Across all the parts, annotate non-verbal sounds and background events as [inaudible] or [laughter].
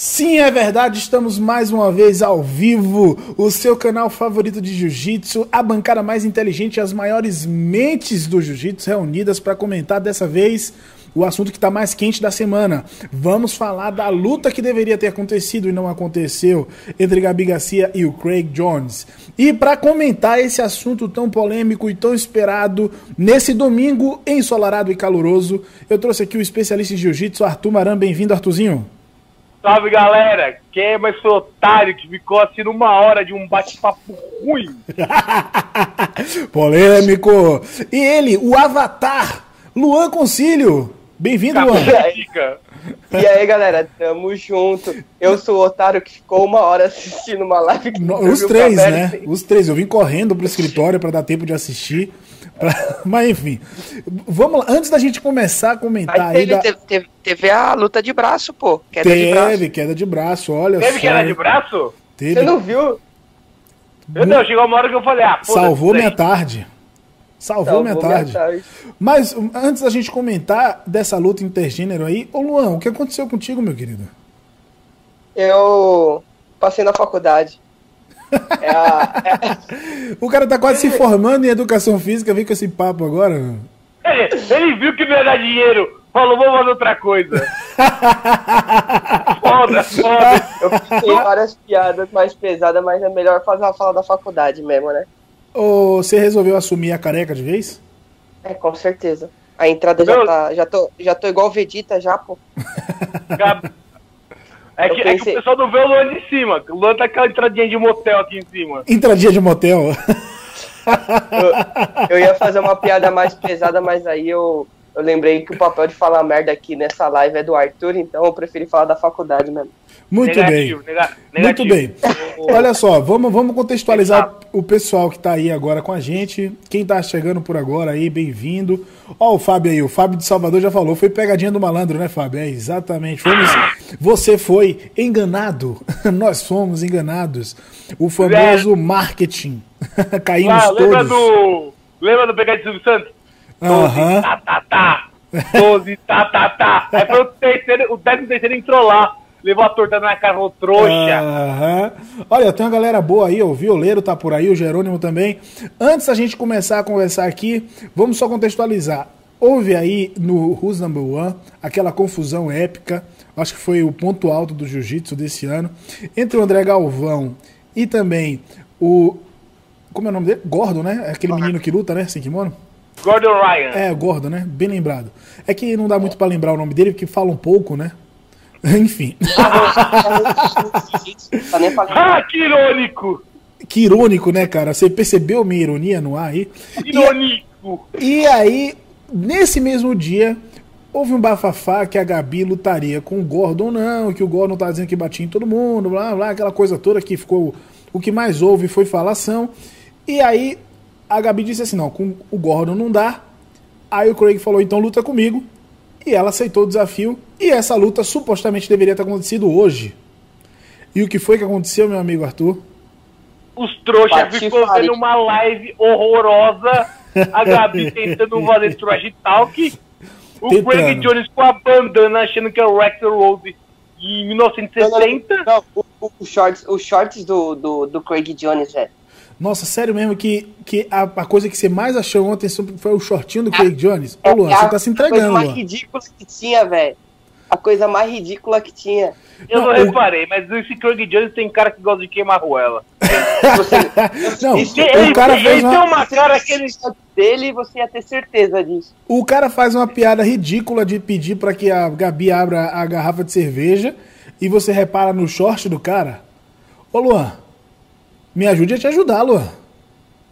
Sim, é verdade, estamos mais uma vez ao vivo, o seu canal favorito de jiu-jitsu, a bancada mais inteligente as maiores mentes do jiu-jitsu reunidas para comentar dessa vez o assunto que está mais quente da semana. Vamos falar da luta que deveria ter acontecido e não aconteceu entre Gabi Garcia e o Craig Jones. E para comentar esse assunto tão polêmico e tão esperado nesse domingo ensolarado e caloroso, eu trouxe aqui o especialista em jiu-jitsu, Arthur Maran. Bem-vindo, Arthurzinho. Salve galera! Quem é mais foi otário que ficou assim numa hora de um bate-papo ruim? [laughs] Polêmico! E ele, o Avatar, Luan Concílio. Bem-vindo, Luan. E aí, galera, tamo junto. Eu sou o otário que ficou uma hora assistindo uma live. Os três, né? Os três. Eu vim correndo pro escritório para dar tempo de assistir. Pra... [laughs] Mas enfim, vamos lá. Antes da gente começar a comentar aí. Teve, da... teve, teve, a luta de braço, pô. Queda teve, de braço. queda de braço, olha Teve só. queda de braço? Teve. Você não viu? Eu não, chegou uma hora que eu falei, ah, pô, Salvou minha tarde. Salvou, Salvou minha, tarde. minha tarde. Mas antes da gente comentar dessa luta intergênero aí, ô Luan, o que aconteceu contigo, meu querido? Eu passei na faculdade. É a, é... [laughs] o cara tá quase se formando em educação física, vem com esse papo agora. Ele, ele viu que não ia dar dinheiro, falou, vou fazer outra coisa. [laughs] foda, foda. Eu pensei várias piadas mais pesadas, mas é melhor fazer uma fala da faculdade mesmo, né? Ou você resolveu assumir a careca de vez? É, com certeza. A entrada já tá. Já tô, já tô igual Vegeta já, pô. É que, pensei... é que, o pessoal não vê o Luan de cima. O Luan tá aquela entradinha de motel aqui em cima. Entradinha de motel? eu, eu, ia fazer uma piada mais pesada, mas aí eu, eu lembrei que o papel de falar merda aqui nessa live é do Arthur, então eu preferi falar da faculdade mesmo. Muito negativo, bem. Nega, Muito bem. Olha só, vamos, vamos contextualizar o pessoal que está aí agora com a gente. Quem está chegando por agora aí, bem-vindo. Ó, o Fábio aí, o Fábio de Salvador já falou, foi pegadinha do malandro, né, Fábio? É, exatamente. Fomos, você foi enganado. [laughs] Nós fomos enganados. O famoso é. marketing. [laughs] Caímos ah, lembra todos. Do, lembra do pegadinho do Santos? Aham. Tá, tá, tá. [laughs] 12, tá, tá, tá. Aí foi o terceiro, o décimo terceiro entrou lá levou a torta na cara, o trouxa. Uhum. Olha, tem uma galera boa aí, o Violeiro tá por aí, o Jerônimo também. Antes da gente começar a conversar aqui, vamos só contextualizar. Houve aí no Who's Number One aquela confusão épica, acho que foi o ponto alto do jiu-jitsu desse ano, entre o André Galvão e também o. Como é o nome dele? Gordon, né? É aquele menino que luta, né? Sem kimono? Gordon Ryan. É, Gordon, né? Bem lembrado. É que não dá muito para lembrar o nome dele, porque fala um pouco, né? [laughs] Enfim. ah, [laughs] que irônico! Que irônico, né, cara? Você percebeu minha ironia no ar aí? Irônico! E, e aí, nesse mesmo dia, houve um bafafá que a Gabi lutaria com o Gordon, não, que o Gordon tá dizendo que batia em todo mundo, blá blá, aquela coisa toda que ficou. O que mais houve foi falação. E aí a Gabi disse assim: não, com o Gordon não dá. Aí o Craig falou: então luta comigo e ela aceitou o desafio. E essa luta supostamente deveria ter acontecido hoje. E o que foi que aconteceu, meu amigo Arthur? Os trouxas ficou vendo uma live horrorosa, a Gabi [laughs] tentando fazer trash talk, o tentando. Craig Jones com a bandana achando que é o Rex Rose em 1960. Não, não, não. O, o, shorts, os shorts do, do, do Craig Jones, velho. Nossa, sério mesmo que, que a, a, coisa que você mais achou ontem foi o shortinho do Craig Jones? Ô, Luan, é, você tá se entregando, A coisa mais ridícula que tinha, velho. A coisa mais ridícula que tinha. Eu não, não reparei, o... mas esse Craig Jones tem cara que gosta de queimar ruela. Você, [laughs] não, ele, o cara ele, fez ele uma... tem uma cara que ele dele você ia ter certeza disso. O cara faz uma piada ridícula de pedir para que a Gabi abra a garrafa de cerveja e você repara no short do cara. Ô Luan, me ajude a te ajudar, Luan.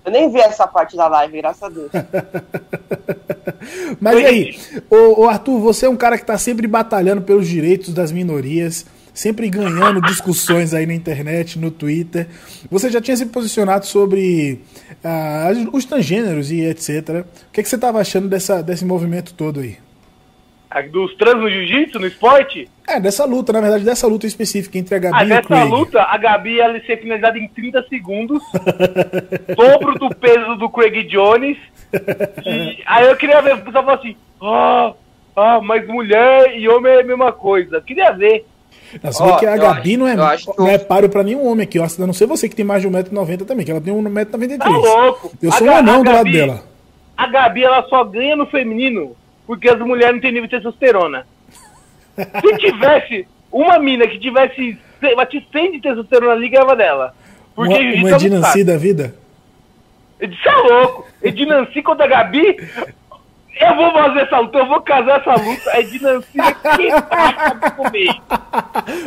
Eu nem vi essa parte da live, graças a Deus. [laughs] Mas e aí, ô, ô, Arthur, você é um cara que está sempre batalhando pelos direitos das minorias, sempre ganhando discussões aí na internet, no Twitter. Você já tinha se posicionado sobre uh, os transgêneros e etc. O que, é que você estava achando dessa, desse movimento todo aí? Dos trans no jiu-jitsu, no esporte? É, dessa luta, na verdade, dessa luta específica entre a Gabi ah, e o Craig. nessa luta, a Gabi ia ser finalizada em 30 segundos, [laughs] dobro do peso do Craig Jones, e aí eu queria ver, o pessoal falou assim, ah, ah, mas mulher e homem é a mesma coisa, eu queria ver. Não, você vê que a Gabi acho, não, é, não é páreo pra nenhum homem aqui, ó. A não ser você que tem mais de 1,90m também, que ela tem 1,93m. Tá louco! Eu sou um anão do lado dela. A Gabi, ela só ganha no feminino porque as mulheres não têm nível de testosterona. [laughs] Se tivesse uma mina que tivesse bate 100 de testosterona ali, ganhava dela. Porque uma, uma Dinanci da vida? Isso é louco! Edinanci contra a Gabi? Eu vou fazer essa luta, eu vou casar essa luta. É Dinanci que tá comer.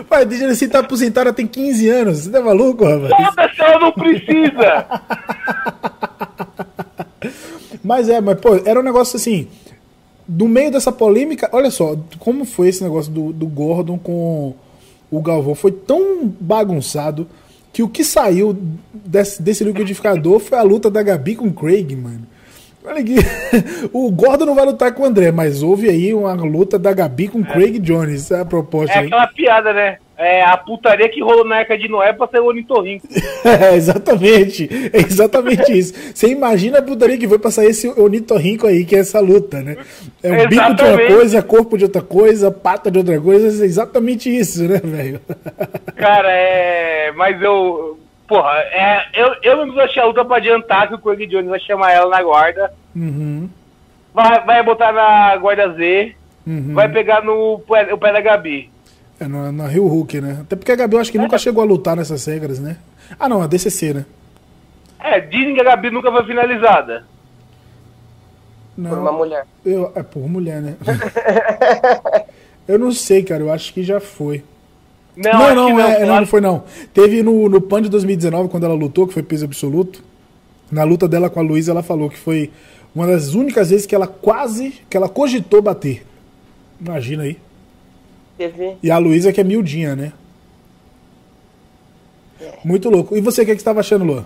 Pai, Dinanci tá aposentada tem 15 anos. Você tá maluco, rapaz? Foda-se, ela não precisa! [laughs] mas é, mas pô, era um negócio assim. Do meio dessa polêmica, olha só, como foi esse negócio do, do Gordon com o Galvão. Foi tão bagunçado que o que saiu desse, desse liquidificador foi a luta da Gabi com o Craig, mano. Olha aqui, [laughs] o Gordon não vai lutar com o André, mas houve aí uma luta da Gabi com o é. Craig Jones, é a proposta. É aí. aquela piada, né? É a putaria que rolou na Arca de Noé pra ser o ornitorrinco. [laughs] é, exatamente. É exatamente isso. Você imagina a putaria que foi pra sair esse ornitorrinco aí, que é essa luta, né? É o um bico de uma coisa, corpo de outra coisa, pata de outra coisa, é exatamente isso, né, velho? [laughs] Cara, é. Mas eu. Porra, é, eu, eu não achei a luta pra adiantar que o Craig Jones vai chamar ela na guarda. Uhum. Vai, vai botar na guarda Z. Uhum. Vai pegar no o pé da Gabi. É, na, na Rio Hulk, né? Até porque a Gabi eu acho que é. nunca chegou a lutar nessas regras, né? Ah, não, a DCC, né? É, dizem que a Gabi nunca foi finalizada. Não, por uma mulher. Eu, é, por mulher, né? [laughs] eu não sei, cara, eu acho que já foi. Não, não, não, não, é, não, não foi não. Teve no, no PAN de 2019, quando ela lutou, que foi peso absoluto. Na luta dela com a Luísa, ela falou que foi uma das únicas vezes que ela quase, que ela cogitou bater. Imagina aí. TV. E a Luísa que é miudinha, né? É. Muito louco. E você, o que, é que você estava achando, Luan?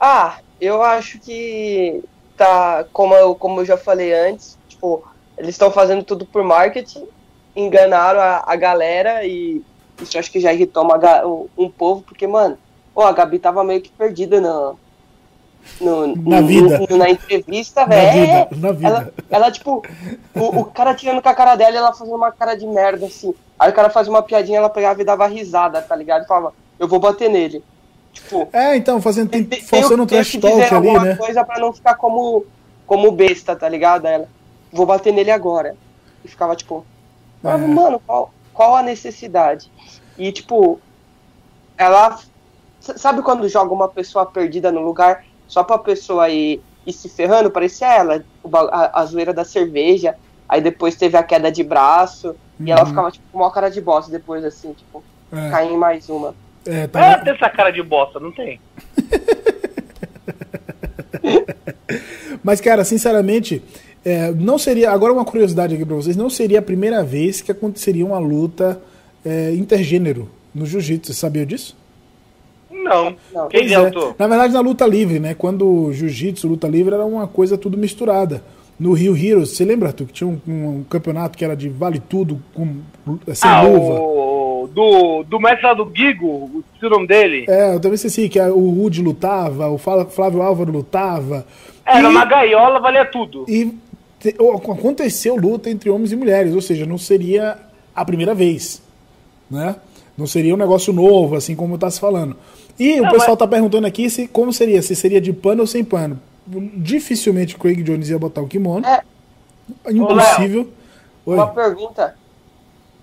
Ah, eu acho que tá, como eu, como eu já falei antes, tipo, eles estão fazendo tudo por marketing, enganaram a, a galera e isso acho que já irritou uma, um, povo, porque, mano, oh, a Gabi tava meio que perdida na, no, na no, vida. No, na entrevista, velho. Ela, ela, tipo, o, o, cara tirando com a cara dela e ela fazendo uma cara de merda, assim. Aí o cara fazia uma piadinha, ela pegava e dava risada, tá ligado? E falava, eu vou bater nele. Tipo. É, então, fazendo. Tem, tem, forçando um trash talk ali, né? coisa pra não ficar como, como besta, tá ligado? Ela, vou bater nele agora. E ficava, tipo. É. Mano, qual, qual a necessidade? E, tipo, ela. Sabe quando joga uma pessoa perdida no lugar? Só pra pessoa ir, ir se ferrando, parecia ela, a, a zoeira da cerveja, aí depois teve a queda de braço, uhum. e ela uhum. ficava, tipo, com uma cara de bosta depois, assim, tipo, é. cair em mais uma. É, tá... é, tem essa cara de bosta, não tem. [laughs] Mas, cara, sinceramente, é, não seria. Agora, uma curiosidade aqui pra vocês: não seria a primeira vez que aconteceria uma luta é, intergênero no jiu-jitsu. Você sabia disso? Não. não. Quem é autor? Na verdade, na luta livre, né? Quando jiu-jitsu, luta livre, era uma coisa tudo misturada. No Rio Heroes, você lembra, Arthur, que tinha um, um, campeonato que era de vale tudo, com, sem ah, luva? O, do, do mestre lá do Gigo, o nome dele? É, eu também sei sim, que o Rude lutava, o Flávio Álvaro lutava. Era e, uma gaiola, valia tudo. E te, aconteceu luta entre homens e mulheres, ou seja, não seria a primeira vez, né? Não seria um negócio novo, assim como está se falando. E não, o pessoal mas... perguntando aqui se como seria, se seria de pano ou sem pano. Dificilmente o Craig Jones ia botar o kimono. É. Impossível. Ô, uma pergunta.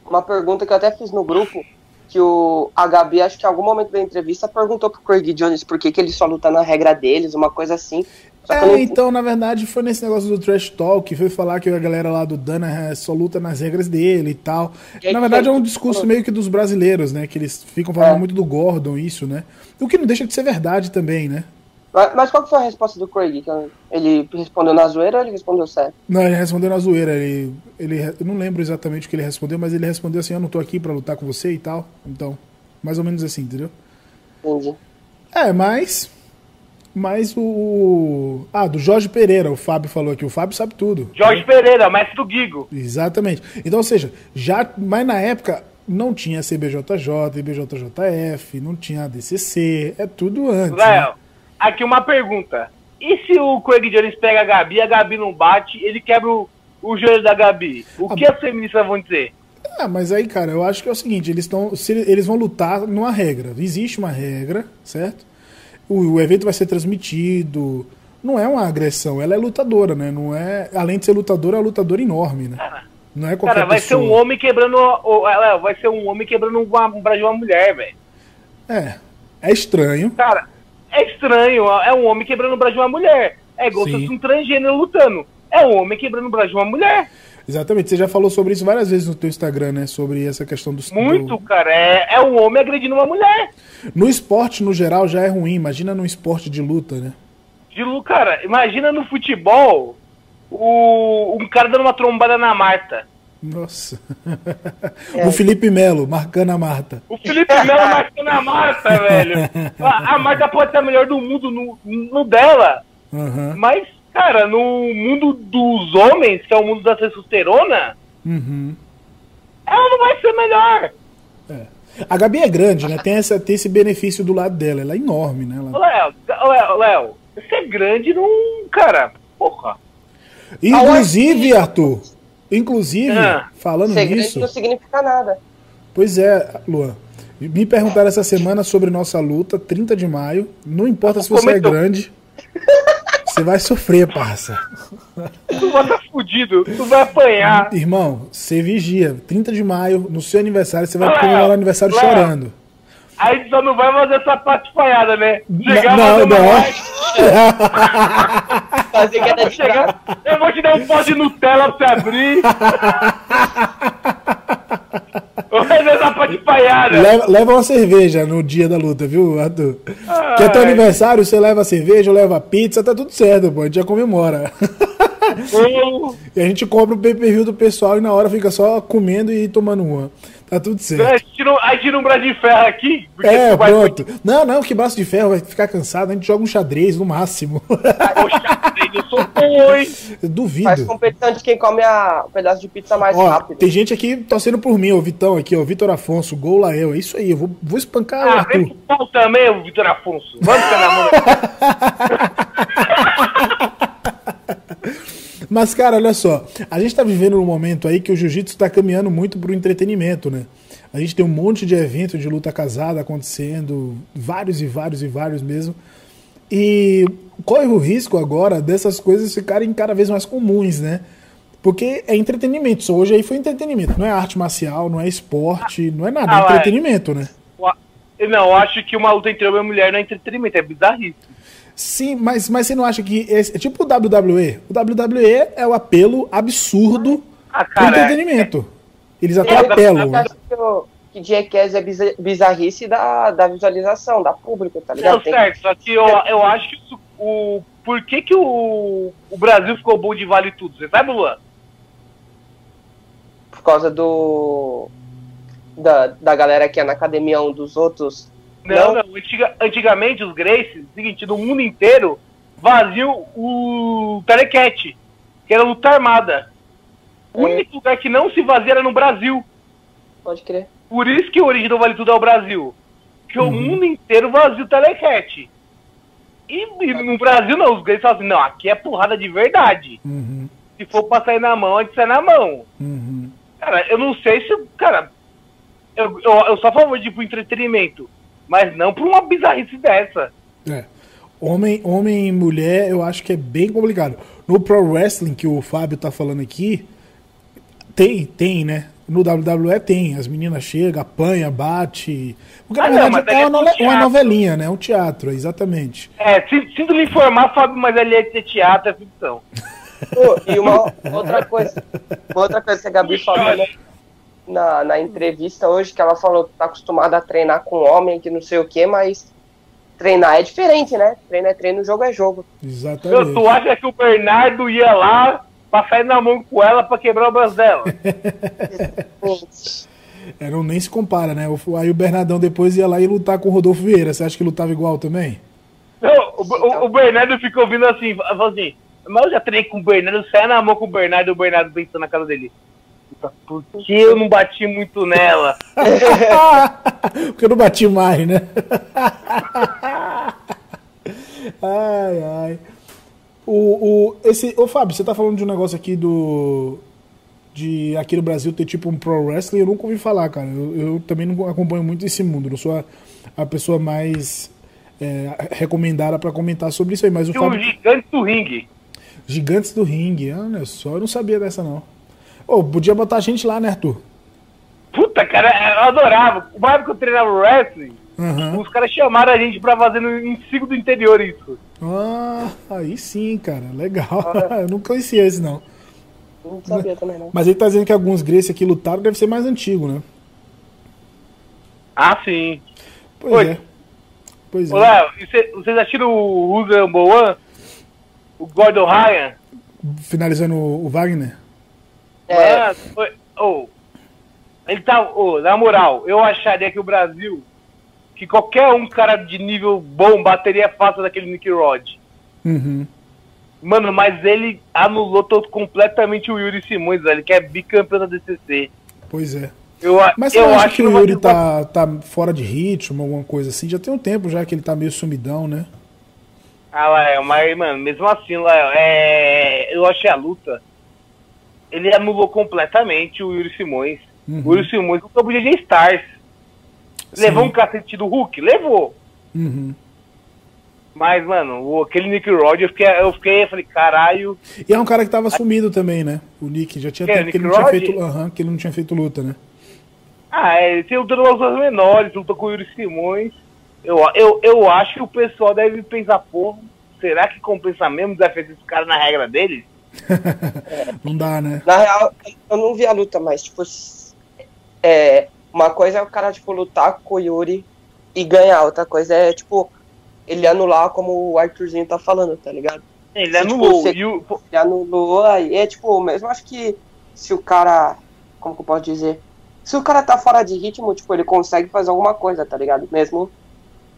Uma pergunta que eu até fiz no grupo. Que o a Gabi, acho que em algum momento da entrevista, perguntou pro Craig Jones por que, que ele só luta na regra deles, uma coisa assim. É, não... então, na verdade, foi nesse negócio do Trash Talk, foi falar que a galera lá do Dana só luta nas regras dele e tal. Na verdade, é um discurso meio que dos brasileiros, né? Que eles ficam falando é. muito do Gordon, isso, né? O que não deixa de ser verdade também, né? Mas, mas qual foi a resposta do Craig? Ele respondeu na zoeira ou ele respondeu sério? Não, ele respondeu na zoeira. Ele, ele, eu não lembro exatamente o que ele respondeu, mas ele respondeu assim: Eu não tô aqui pra lutar com você e tal. Então, mais ou menos assim, entendeu? Entendi. É, mas mas o. Ah, do Jorge Pereira, o Fábio falou aqui. O Fábio sabe tudo. Jorge Pereira, mestre do Gigo. Exatamente. Então, ou seja, já. Mas na época não tinha CBJJ, IBJJF, não tinha ADCC, é tudo antes. Léo, né? aqui uma pergunta. E se o Craig Jones pega a Gabi, a Gabi não bate, ele quebra o, o joelho da Gabi? O a... que as feministas vão dizer? Ah, mas aí, cara, eu acho que é o seguinte, eles estão. Eles vão lutar numa regra. Existe uma regra, certo? O, o, evento vai ser transmitido. Não é uma agressão, ela é lutadora, né? Não é. Além de ser lutadora, é uma lutadora enorme, né? Não é qualquer Cara, vai pessoa. ser um homem quebrando. Ela vai ser um homem quebrando um braço de uma mulher, velho. É. É estranho. Cara, é estranho. É um homem quebrando o braço de uma mulher. É igual se fosse um transgênero lutando. É um homem quebrando o braço de uma mulher. Exatamente, você já falou sobre isso várias vezes no teu Instagram, né? Sobre essa questão do. Muito, do... cara. É, é um homem agredindo uma mulher. No esporte, no geral, já é ruim. Imagina no esporte de luta, né? De luta, cara, imagina no futebol o, um cara dando uma trombada na Marta. Nossa. É. O Felipe Melo marcando a Marta. O Felipe Melo marcando a Marta, velho. [laughs] A, a Marta pode ser a melhor do mundo no, no dela. Uhum. Mas Cara, no mundo dos homens, que é o mundo da testosterona, uhum. ela não vai ser melhor. É. A Gabi é grande, né? Tem, essa, tem esse benefício do lado dela. Ela é enorme, né? Ela... Léo, Léo, Léo, você é grande num. Cara, porra. Inclusive, Arthur, inclusive, ah. falando Ser nisso. não significa nada. Pois é, Luan. Me perguntaram essa semana sobre nossa luta, 30 de maio. Não importa se você é grande. [laughs] Você vai sofrer, parça. Tu vai estar tá fudido, tu vai apanhar. Irmão, você vigia. 30 de maio, no seu aniversário, você vai comemorar o aniversário Léo. chorando. Aí só não vai fazer essa parte falhada, né? Chegar não, não. [laughs] fazer que é chegar, Eu vou te dar um pó de Nutella pra você abrir. [laughs] Leva, leva uma cerveja no dia da luta, viu, Arthur? Ai. Que é teu aniversário, você leva cerveja, leva pizza, tá tudo certo, pô. A gente já comemora. e a gente compra o pay-per-view do pessoal e na hora fica só comendo e tomando uma. Tá tudo certo. A gente não, a gente não um braço de ferro aqui? É, pronto. Vai... Não, não, que braço de ferro vai ficar cansado. A gente joga um xadrez no máximo. Eu sou bom, hein? duvido. Faz competição de quem come a, o pedaço de pizza mais ó, rápido. Tem gente aqui torcendo por mim, o Vitão aqui, ó. Vitor Afonso, gol Lael. É isso aí, eu vou, vou espancar ah, o Arthur. Vem pro também, o Vitor Afonso. Vamos ficar na mão. [laughs] Mas, cara, olha só. A gente tá vivendo um momento aí que o jiu-jitsu tá caminhando muito pro entretenimento, né? A gente tem um monte de evento de luta casada acontecendo, vários e vários e vários mesmo. E corre o risco agora dessas coisas ficarem cada vez mais comuns, né? Porque é entretenimento. Só hoje aí foi entretenimento. Não é arte marcial, não é esporte, não é nada. Ah, é entretenimento, né? Não, eu acho que uma luta entre homem e mulher não é entretenimento, é bizarrice. Sim, mas, mas você não acha que. É, é tipo o WWE. O WWE é o apelo absurdo ah, cara, do entretenimento. É, Eles até é, apelam. Né? Que Jackass é bizarrice da, da visualização, da pública, tá ligado? Não, certo, só que eu, eu acho que isso, o. Por que, que o, o Brasil ficou bom de vale tudo? Você sabe, Luan? Por causa do. Da, da galera que é na academia um dos outros não, não. Antiga, antigamente os Gracies, seguinte, no mundo inteiro, vaziam o Telecat, que era luta armada. O é. único lugar que não se vazia era no Brasil. Pode crer. Por isso que a origem do Vale Tudo é o Brasil. Que uhum. o mundo inteiro vazia o Telecat. E, e, no Brasil não, os Gracies falam assim, não, aqui é porrada de verdade. Uhum. Se for pra sair na mão, a gente sai na mão. Uhum. Cara, eu não sei se. Cara, eu, eu, eu sou a favor de tipo, entretenimento mas não por uma bizarrice dessa. É. Homem, homem e mulher, eu acho que é bem complicado. No Pro Wrestling, que o Fábio tá falando aqui, tem, tem, né? No WWE tem, as meninas chegam, apanha, bate. Porque ah, na verdade não, é, é uma, no, uma, novelinha, né? Um teatro, exatamente. É, sinto lhe informar, Fábio, mas ali é de teatro, é ficção. e uma outra coisa, uma outra coisa que a Gabi falou, né? na, na entrevista hoje que ela falou que tá acostumada a treinar com homem, que não sei o que, mas treinar é diferente, né? Treino é treino, jogo é jogo. Exatamente. Meu, tu acha que o Bernardo ia lá pra sair na mão com ela pra quebrar o braço dela? [laughs] é, não nem se compara, né? Aí o Bernardão depois ia lá e lutar com o Rodolfo Vieira. Você acha que lutava igual também? Não, o, o, o Bernardo ficou ouvindo assim, falou assim, mas eu já treinei com o Bernardo, sai na mão com o Bernardo e o Bernardo pensando na casa dele por que eu não bati muito nela? [laughs] Porque eu não bati mais, né? [laughs] ai, ai. O, o, esse, ô Fábio, você tá falando de um negócio aqui do. de aqui no Brasil ter tipo um pro wrestling, eu nunca ouvi falar, cara. Eu, eu também não acompanho muito esse mundo, não sou a, a pessoa mais é, recomendada para comentar sobre isso aí. Mas o Fábio... Gigantes do Ringue. Gigantes do Ringue, olha só, eu não sabia dessa não. Ô, oh, podia botar a gente lá, né, Arthur? Puta, cara, eu adorava. O mais que eu treinava wrestling, uhum. os caras chamaram a gente pra fazer no, em Cigo do Interior isso. Ah, aí sim, cara, legal. Ah. [laughs] eu não conhecia esse não. Não sabia também, não. Mas ele tá dizendo que alguns Grace aqui lutaram, deve ser mais antigo, né? Ah, sim. Pois Oi. é. Pois Olá, é. vocês assistiram o Usa One? O Gordon Ryan? Finalizando o Wagner? É. foi, oh, ele tá, oh, na moral, eu acharia que o Brasil, que qualquer um cara de nível bom bateria fácil daquele Nick Rod. Uhum. Mano, mas ele anulou todo, completamente o Yuri Simões, velho, que é bicampeão da DCC. Pois é. Eu, mas eu acha que o Yuri tá, tá fora de ritmo, alguma coisa assim? Já tem um tempo já que ele tá meio sumidão, né? Ah, Lael, mas, mano, mesmo assim, Lael, é... eu achei a luta. Ele anulou completamente o Yuri Simões. Uhum. O Yuri Simões lutou pro GG Stars. Sim. Levou um cacete do Hulk? Levou. Uhum. Mas, mano, aquele Nick Rod, eu fiquei, eu fiquei, eu falei, caralho. E é um cara que tava sumido também, né? O Nick já tinha tempo que ele, não tinha feito, uhum, que ele não tinha feito luta, né? Ah, é, ele tem lutado lutas menores, lutou com o Yuri Simões. Eu, eu, eu acho que o pessoal deve pensar, pô, será que compensa mesmo desafiar esse cara na regra deles? [laughs] é, não dá, né? Na real, eu não vi a luta, mas, tipo, é, uma coisa é o cara, tipo, lutar com o Yuri e ganhar, outra coisa é, tipo, ele anular como o Arthurzinho tá falando, tá ligado? Ele anulou. Tipo, you... Ele anulou, aí é tipo, mesmo acho que se o cara. Como que eu posso dizer? Se o cara tá fora de ritmo, tipo, ele consegue fazer alguma coisa, tá ligado? Mesmo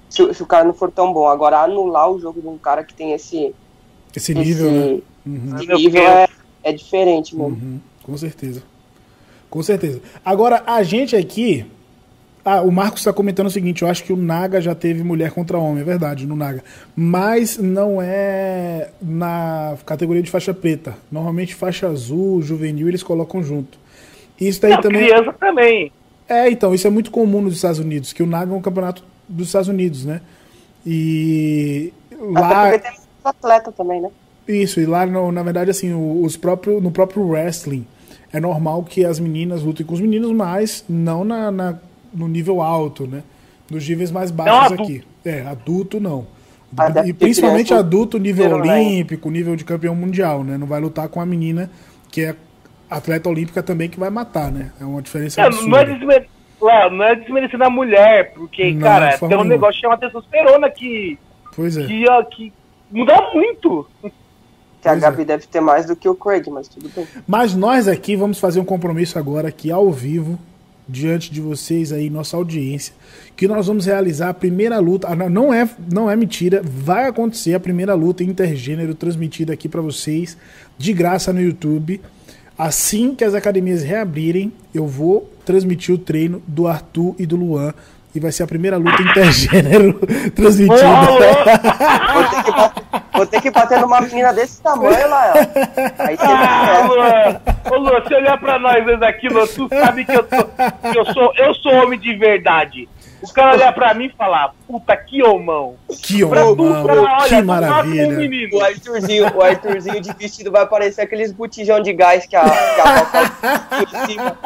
se, se o cara não for tão bom. Agora, anular o jogo de um cara que tem esse. Esse nível, esse, né? Uhum. Esse nível é, é diferente, mano. Uhum. Com certeza. Com certeza. Agora, a gente aqui, ah, o Marcos está comentando o seguinte: eu acho que o Naga já teve mulher contra homem, é verdade, no Naga. Mas não é na categoria de faixa preta. Normalmente faixa azul, juvenil, eles colocam junto. Isso daí não, também. Criança também. É, então, isso é muito comum nos Estados Unidos, que o Naga é um campeonato dos Estados Unidos, né? E lá. Até tem atleta também, né? Isso, e lá, no, na verdade, assim, os próprio, no próprio wrestling, é normal que as meninas lutem com os meninos, mas não na, na no nível alto, né? Nos níveis mais baixos não, aqui. É, adulto não. Ah, e principalmente adulto nível olímpico, nível de campeão mundial, né? Não vai lutar com a menina que é atleta olímpica também que vai matar, né? É uma diferença é, Não é, desmer... não é desmerecendo a mulher, porque, não, cara, tem um negócio que chama testosterona que. Pois é. Que, que muda muito. Que a Gabi é. deve ter mais do que o Craig, mas tudo bem. Mas nós aqui vamos fazer um compromisso agora aqui ao vivo diante de vocês aí, nossa audiência, que nós vamos realizar a primeira luta. Ah, não é, não é mentira, vai acontecer a primeira luta intergênero transmitida aqui para vocês de graça no YouTube. Assim que as academias reabrirem, eu vou transmitir o treino do Arthur e do Luan e vai ser a primeira luta intergênero [laughs] transmitida. [laughs] vou, ter que vou ter que bater numa menina desse tamanho, lá. Aí você ah, Luan, ô Luan, se olhar pra nós dois aqui, Luan, tu sabe que eu, tô, que eu, sou, eu sou homem de verdade. Os caras olhar pra mim e falar, puta, que homão. Que homão, que maravilha. Um o, Arthurzinho, o Arthurzinho de vestido vai parecer aqueles botijão de gás que a, que a cima.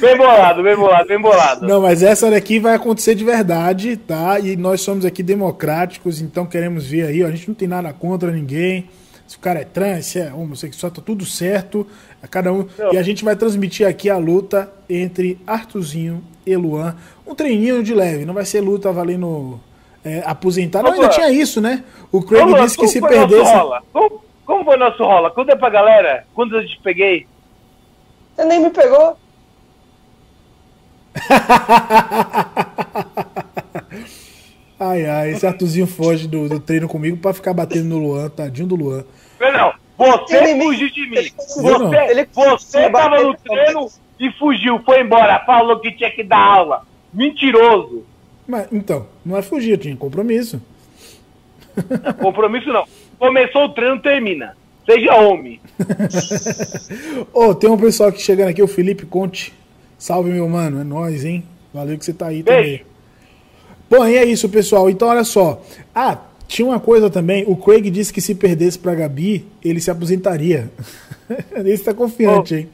Bem bolado, bem bolado, bem bolado. Não, mas essa daqui vai acontecer de verdade, tá? E nós somos aqui democráticos, então queremos ver aí, ó, a gente não tem nada contra ninguém se o cara é trans, se é homossexual, tá tudo certo. É cada um. Não. E a gente vai transmitir aqui a luta entre Artuzinho e Luan. Um treininho de leve, não vai ser luta valendo é, aposentar. Não, ainda tinha isso, né? O Craig Ô, disse que se perdesse. Como, como foi nosso rola? Conta pra galera. Quando eu te peguei? Você nem me pegou. [laughs] ai, ai, esse Artuzinho foge do, do treino comigo pra ficar batendo no Luan, tadinho do Luan. Não, você fugiu de mim. Você, ele, você tava no treino e fugiu, foi embora, falou que tinha que dar aula. Mentiroso. Mas, então, não é fugir, tinha compromisso. Não, compromisso não. Começou o treino, termina. Seja homem. [laughs] Ô, oh, tem um pessoal que chegando aqui, o Felipe Conte. Salve, meu mano. É nóis, hein? Valeu que você tá aí Beijo. também. Bom, e é isso, pessoal. Então, olha só. Ah, tinha uma coisa também. O Craig disse que se perdesse pra Gabi, ele se aposentaria. [laughs] Esse tá confiante, oh. hein?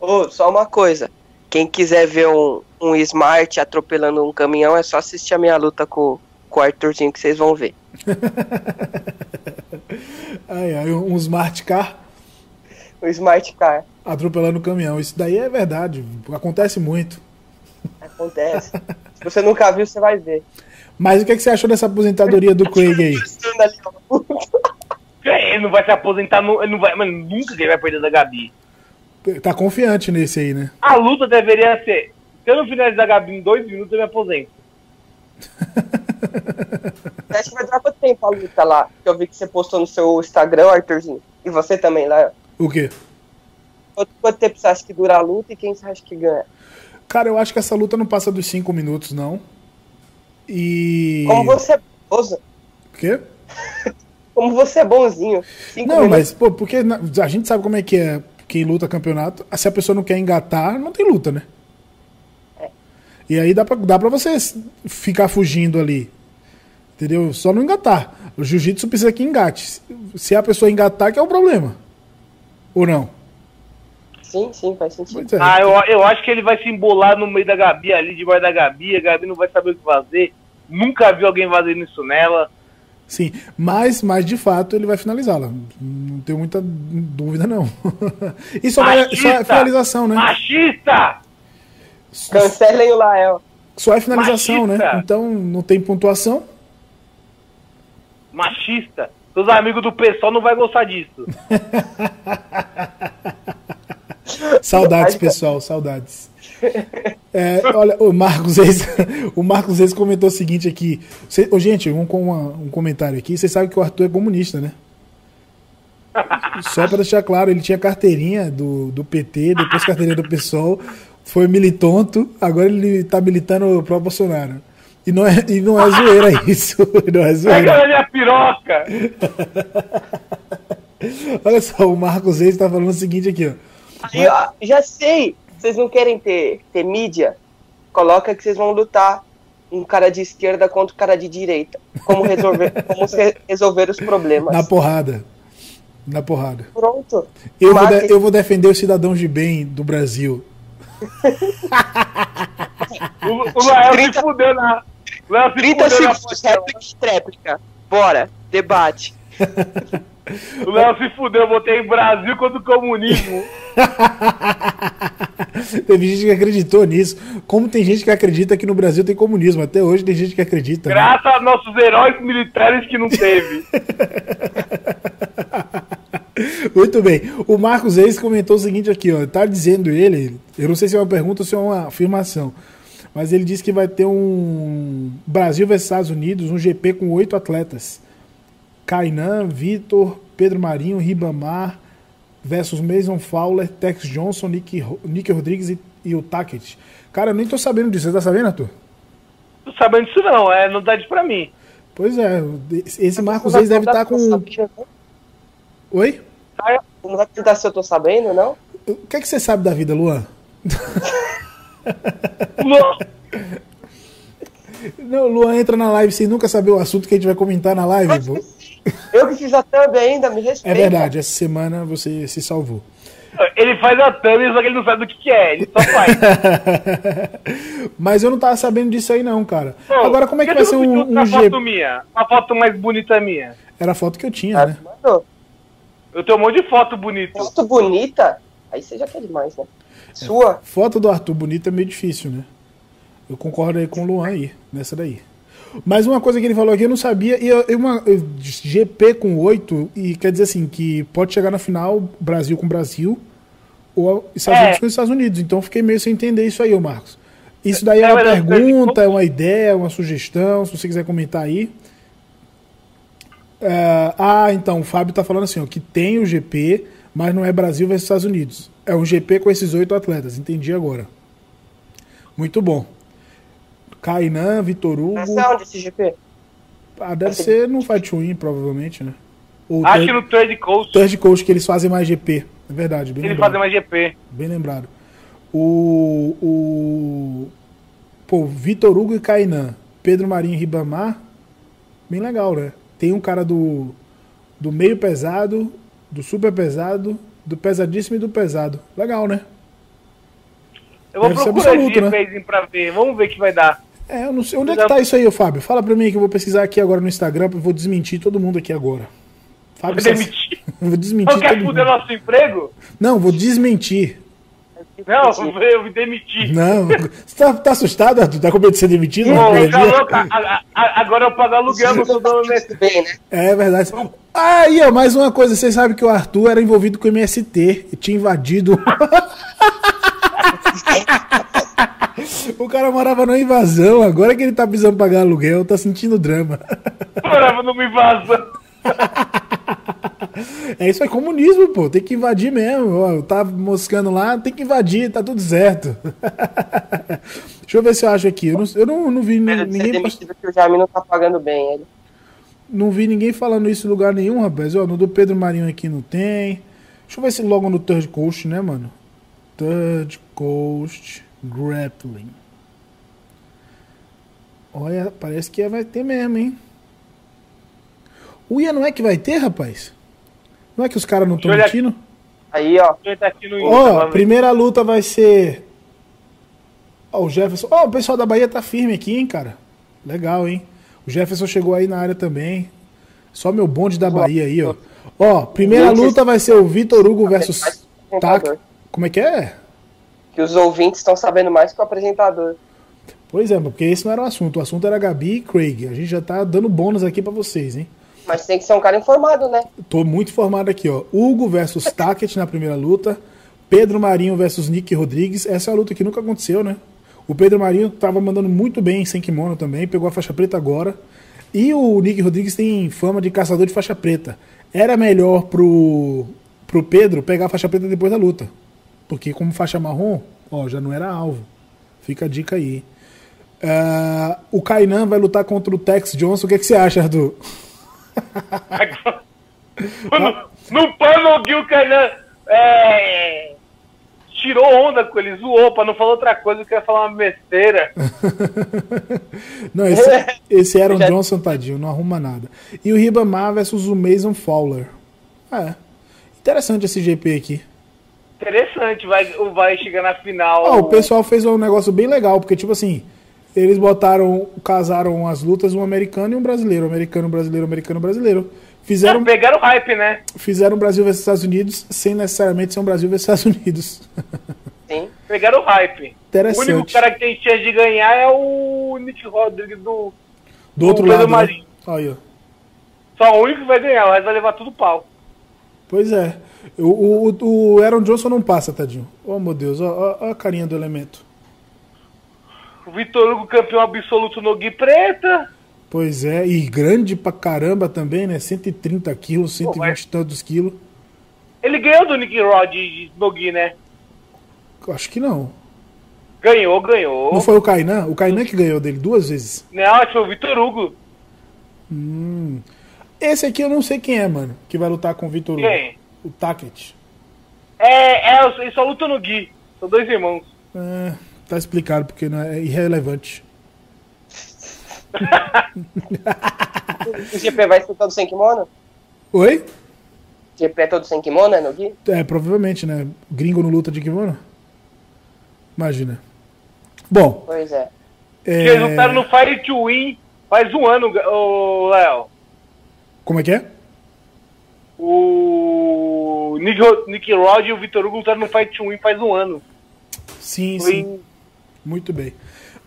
Ô, oh, só uma coisa. Quem quiser ver um, um Smart atropelando um caminhão, é só assistir a minha luta com, com o Arthurzinho que vocês vão ver. [laughs] ai, ai, um Smart Car? O Smart Car. Atropelando o caminhão. Isso daí é verdade. Acontece muito. Acontece. [laughs] Se você nunca viu, você vai ver. Mas o que, é que você achou dessa aposentadoria do Craig aí? [laughs] Ele não vai se aposentar, ele não vai, mano, nunca que ele vai perder da Gabi. Tá confiante nesse aí, né? A luta deveria ser: se eu não finalizar a Gabi em dois minutos, eu me aposento. [laughs] Acho que vai durar quanto tempo a luta lá? Que eu vi que você postou no seu Instagram, Arthurzinho. E você também lá. O quê? Quanto, quanto tempo você acha que dura a luta e quem você acha que ganha? Cara, eu acho que essa luta não passa dos 5 minutos, não. E. Como você é bonzinho. O quê? [laughs] como você é bonzinho. Cinco não, minutos. mas, pô, porque a gente sabe como é que é quem luta campeonato. Se a pessoa não quer engatar, não tem luta, né? É. E aí dá pra, dá pra você ficar fugindo ali. Entendeu? Só não engatar. O jiu-jitsu precisa que engate. Se a pessoa engatar, que é o problema. Ou não? Sim, sim, faz sentido. É. Ah, eu, eu acho que ele vai se embolar no meio da Gabi ali, debaixo da Gabi, a Gabi não vai saber o que fazer. Nunca viu alguém fazendo isso nela. Sim, mas, mas de fato ele vai finalizá-la. Não tenho muita dúvida, não. [laughs] e só, vai, só é finalização, né? Machista! Cancelem o Lael. Só é finalização, né? Machista. né? Então não tem pontuação. Machista. Seus amigos do pessoal não vai gostar disso. [laughs] saudades, pessoal, saudades. É, olha, o Marcos Reis, [laughs] o Marcos Reis comentou o seguinte aqui. Cê, oh, gente, um, um comentário aqui. Vocês sabem que o Arthur é comunista, né? Só para deixar claro, ele tinha carteirinha do, do PT, depois carteirinha do PSOL, foi militonto, agora ele tá militando pro Bolsonaro. E não é, e não é zoeira [laughs] isso. Não é zoeira. Pega minha piroca! [laughs] Olha só, o Marcos Reis tá falando o seguinte aqui, ó. Aí, ó, já sei. Vocês não querem ter, ter mídia? Coloca que vocês vão lutar um cara de esquerda contra um cara de direita. Como resolver, [laughs] como resolver os problemas. Na porrada. Na porrada. Pronto. Eu, vou, de, eu vou defender os cidadãos de bem do Brasil. o, o Lael 30, se fudeu na. Lael 30 segundos, réplica e tréplica. Bora, debate. [laughs] O Léo se fudeu, eu botei Brasil contra o comunismo. [laughs] Teve gente que acreditou nisso. Como tem gente que acredita que no Brasil tem comunismo. Até hoje tem gente que acredita. Né? Graças né? a nossos heróis militares que não teve. [laughs] Muito bem. O Marcos Reis comentou o seguinte aqui, ó. Tá dizendo ele, eu não sei se é uma pergunta ou se é uma afirmação, mas ele disse que vai ter um Brasil versus Estados Unidos, um GP com oito atletas. Kainan, Vitor, Pedro Marinho, Ribamar versus Mason Fowler, Tex Johnson, Nick, Nick Rodrigues e, e o Tackett. Cara, eu nem tô sabendo disso. Você tá sabendo, Arthur? Tô sabendo disso não, é novidade pra mim. Pois é, esse Marcos Reis deve estar tá com. Oi? Não vai tentar se eu tô sabendo, não? O que é que você sabe da vida, Luan? Luan! [laughs] Não, Luan entra na live sem nunca saber o assunto que a gente vai comentar na live. Pô. Eu que fiz a thumb ainda, me respeita. É verdade, essa semana você se salvou. Ele faz a thumb, só que ele não sabe do que, que é, ele só faz. [laughs] Mas eu não tava sabendo disso aí não, cara. Agora como é que vai ser um, um G... foto minha? A foto mais bonita minha. Era a foto que eu tinha, ah, né? Mandou. Eu tenho um monte de foto bonita. Foto bonita? Aí você já quer demais, né? Sua? É, foto do Arthur bonita é meio difícil, né? Eu concordo aí com o Luan aí, nessa daí. Mas uma coisa que ele falou aqui eu não sabia, e uma GP com 8, e quer dizer assim, que pode chegar na final Brasil com Brasil, ou Estados é. Unidos com os Estados Unidos. Então fiquei meio sem entender isso aí, Marcos. Isso daí é, é uma pergunta, é uma ideia, uma sugestão, se você quiser comentar aí. É, ah, então, o Fábio está falando assim, ó, que tem o GP, mas não é Brasil versus Estados Unidos. É um GP com esses oito atletas, entendi agora. Muito bom. Kainan, Vitor Hugo. Mas é onde esse GP? Ah, deve ser no Fight Win, provavelmente, né? Ou Acho que no Third Coast. Third Coast que eles fazem mais GP. É verdade. Bem eles lembrado. fazem mais GP. Bem lembrado. O. o pô, Vitor Hugo e Kainan. Pedro Marinho e Ribamar. Bem legal, né? Tem um cara do. Do meio pesado, do super pesado, do pesadíssimo e do pesado. Legal, né? Eu vou Deve procurar absoluto, esse né? pra ver. Vamos ver o que vai dar. É, eu não sei. Onde é que tá isso aí, Fábio? Fala pra mim que eu vou pesquisar aqui agora no Instagram, vou desmentir todo mundo aqui agora. Fábio, vou demitir. [laughs] vou desmentir. Não quer fuder nosso emprego? Não, vou desmentir. Não, [laughs] eu me demiti. Não, você tá, tá assustado, Arthur? Tá com medo de ser demitido? Não, tá louco. Agora eu pago aluguel, não tô dando bem, né? É verdade. Aí, ó, mais uma coisa. Vocês sabem que o Arthur era envolvido com o MST e tinha invadido. [laughs] O cara morava numa invasão, agora que ele tá precisando pagar aluguel, tá sentindo drama. Morava numa invasão. [laughs] É isso é comunismo, pô. Tem que invadir mesmo. Tá moscando lá, tem que invadir, tá tudo certo. [laughs] Deixa eu ver se eu acho aqui. Eu não, eu não, não vi Pedro ninguém. Demitido que o Jaime não tá pagando bem ele. Não vi ninguém falando isso em lugar nenhum, rapaz. Ó, no do Pedro Marinho aqui não tem. Deixa eu ver se logo no Third Coast, né, mano? Third Coast Grappling. Olha, parece que vai ter mesmo, hein? Uia, não é que vai ter, rapaz? Não é que os caras não estão mentindo? Aí, ó. Ó, oh, primeira luta vai ser. Ó, oh, o Jefferson. Ó, oh, o pessoal da Bahia tá firme aqui, hein, cara? Legal, hein? O Jefferson chegou aí na área também. Só meu bonde da Bahia aí, ó. Ó, primeira luta vai ser o Vitor Hugo versus Tac. Como é que é? Que os ouvintes estão sabendo mais que o apresentador. Pois é, porque esse não era o assunto. O assunto era Gabi e Craig. A gente já tá dando bônus aqui para vocês, hein? Mas tem que ser um cara informado, né? Tô muito informado aqui, ó. Hugo versus Tackett na primeira luta. Pedro Marinho versus Nick Rodrigues. Essa é a luta que nunca aconteceu, né? O Pedro Marinho tava mandando muito bem sem kimono também, pegou a faixa preta agora. E o Nick Rodrigues tem fama de caçador de faixa preta. Era melhor pro, pro Pedro pegar a faixa preta depois da luta. Porque como faixa marrom, ó, já não era alvo. Fica a dica aí. Uh, o Kainan vai lutar contra o Tex Johnson. O que, é que você acha, Arthur? No, no pano o Kainan é, tirou onda com ele, zoou, pra não falar outra coisa, que ia falar uma besteira. [laughs] não, esse, esse era o Johnson, tadinho, não arruma nada. E o Ribamar versus o Mason Fowler. É. Interessante esse GP aqui. Interessante, vai, vai chegar na final. Oh, o pessoal fez um negócio bem legal, porque, tipo assim, eles botaram, casaram as lutas um americano e um brasileiro, americano, brasileiro, americano, brasileiro. Fizeram, Não, pegaram hype, né? Fizeram Brasil versus Estados Unidos sem necessariamente ser um Brasil versus Estados Unidos. Sim, pegaram hype. Interessante. O único cara que tem chance de ganhar é o Nick Rodrigues do, do outro do lado. Né? Aí, ó. Só o único que vai ganhar, mas vai levar tudo pau. Pois é. O, o, o Aaron Johnson não passa, tadinho. Oh, meu Deus, ó, ó a carinha do elemento. O Vitor Hugo campeão absoluto no Gui Preta. Pois é, e grande pra caramba também, né? 130 quilos, 120 Pô, mas... tantos quilos. Ele ganhou do Nick Rod no Gui, né? Acho que não. Ganhou, ganhou. Não foi o Kainan? O Kainan que ganhou dele duas vezes? Não, acho que foi o Vitor Hugo. Hum. Esse aqui eu não sei quem é, mano, que vai lutar com o Vitor Hugo. Quem? O Taket. É, é, eles só lutam no Gui. São dois irmãos. É, tá explicado, porque não é, irrelevante. [laughs] o GP vai ser todo sem kimono? Oi? GP é todo sem kimono, é no Gui? É, provavelmente, né? Gringo não luta de kimono? Imagina. Bom. Pois é. é... Eles lutaram no Fire to Win faz um ano, Léo. Como é que é? O Nick, Nick Rod e o Vitor Hugo lutaram no Fight to Win faz um ano. Sim, Foi... sim. Muito bem.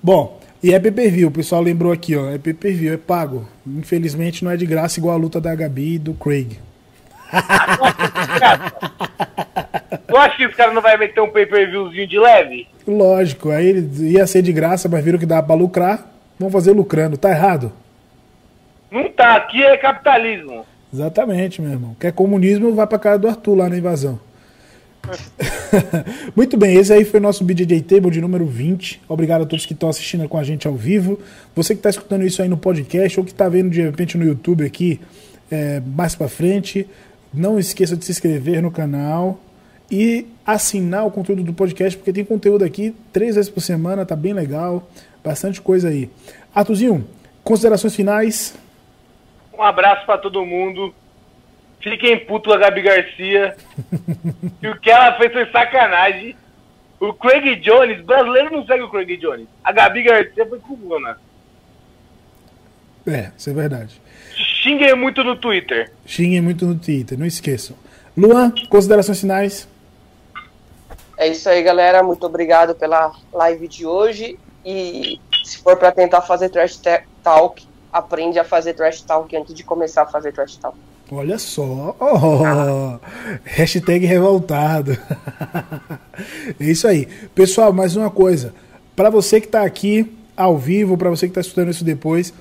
Bom, e é pay-per-view, o pessoal lembrou aqui, ó. É pay-per-view, é pago. Infelizmente não é de graça igual a luta da Gabi e do Craig. Tu acha que os caras não vai meter um pay-per-viewzinho de leve? Lógico, aí ia ser de graça, mas viram que dá pra lucrar. Vão fazer lucrando, tá errado? Não tá, aqui é capitalismo. Exatamente, meu irmão. Quer comunismo, vai pra casa do Arthur lá na invasão. [laughs] Muito bem, esse aí foi o nosso BJJ Table de número 20. Obrigado a todos que estão assistindo com a gente ao vivo. Você que está escutando isso aí no podcast ou que está vendo de repente no YouTube aqui, é, mais para frente. Não esqueça de se inscrever no canal e assinar o conteúdo do podcast, porque tem conteúdo aqui três vezes por semana, tá bem legal, bastante coisa aí. Artuzinho, considerações finais? Um abraço para todo mundo. Fiquem puto a Gabi Garcia. e o que ela fez foi sacanagem. O Craig Jones, brasileiro não segue o Craig Jones. A Gabi Garcia foi cubana. É, isso é verdade. Xinguem muito no Twitter. Xinguem muito no Twitter, não esqueçam. Luan, considerações finais? É isso aí, galera. Muito obrigado pela live de hoje. E se for para tentar fazer trash talk, aprende a fazer trash talk antes de começar a fazer trash talk. Olha só, [laughs] oh, hashtag revoltado. [laughs] é isso aí. Pessoal, mais uma coisa. Para você que está aqui ao vivo, para você que está escutando isso depois,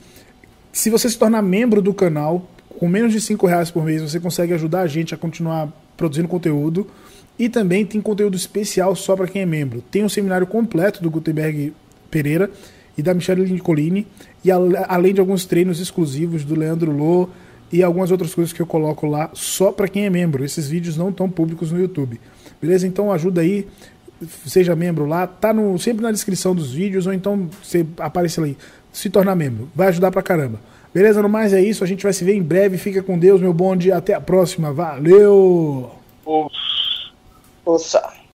se você se tornar membro do canal, com menos de 5 reais por mês, você consegue ajudar a gente a continuar produzindo conteúdo. E também tem conteúdo especial só para quem é membro. Tem um seminário completo do Gutenberg Pereira e da Michelle Nicolini, e além de alguns treinos exclusivos do Leandro Lô e algumas outras coisas que eu coloco lá só para quem é membro. Esses vídeos não estão públicos no YouTube. Beleza? Então ajuda aí, seja membro lá, tá no, sempre na descrição dos vídeos, ou então você aparece ali, se tornar membro. Vai ajudar pra caramba. Beleza? No mais é isso, a gente vai se ver em breve. Fica com Deus, meu bonde. Até a próxima. Valeu! Ouça.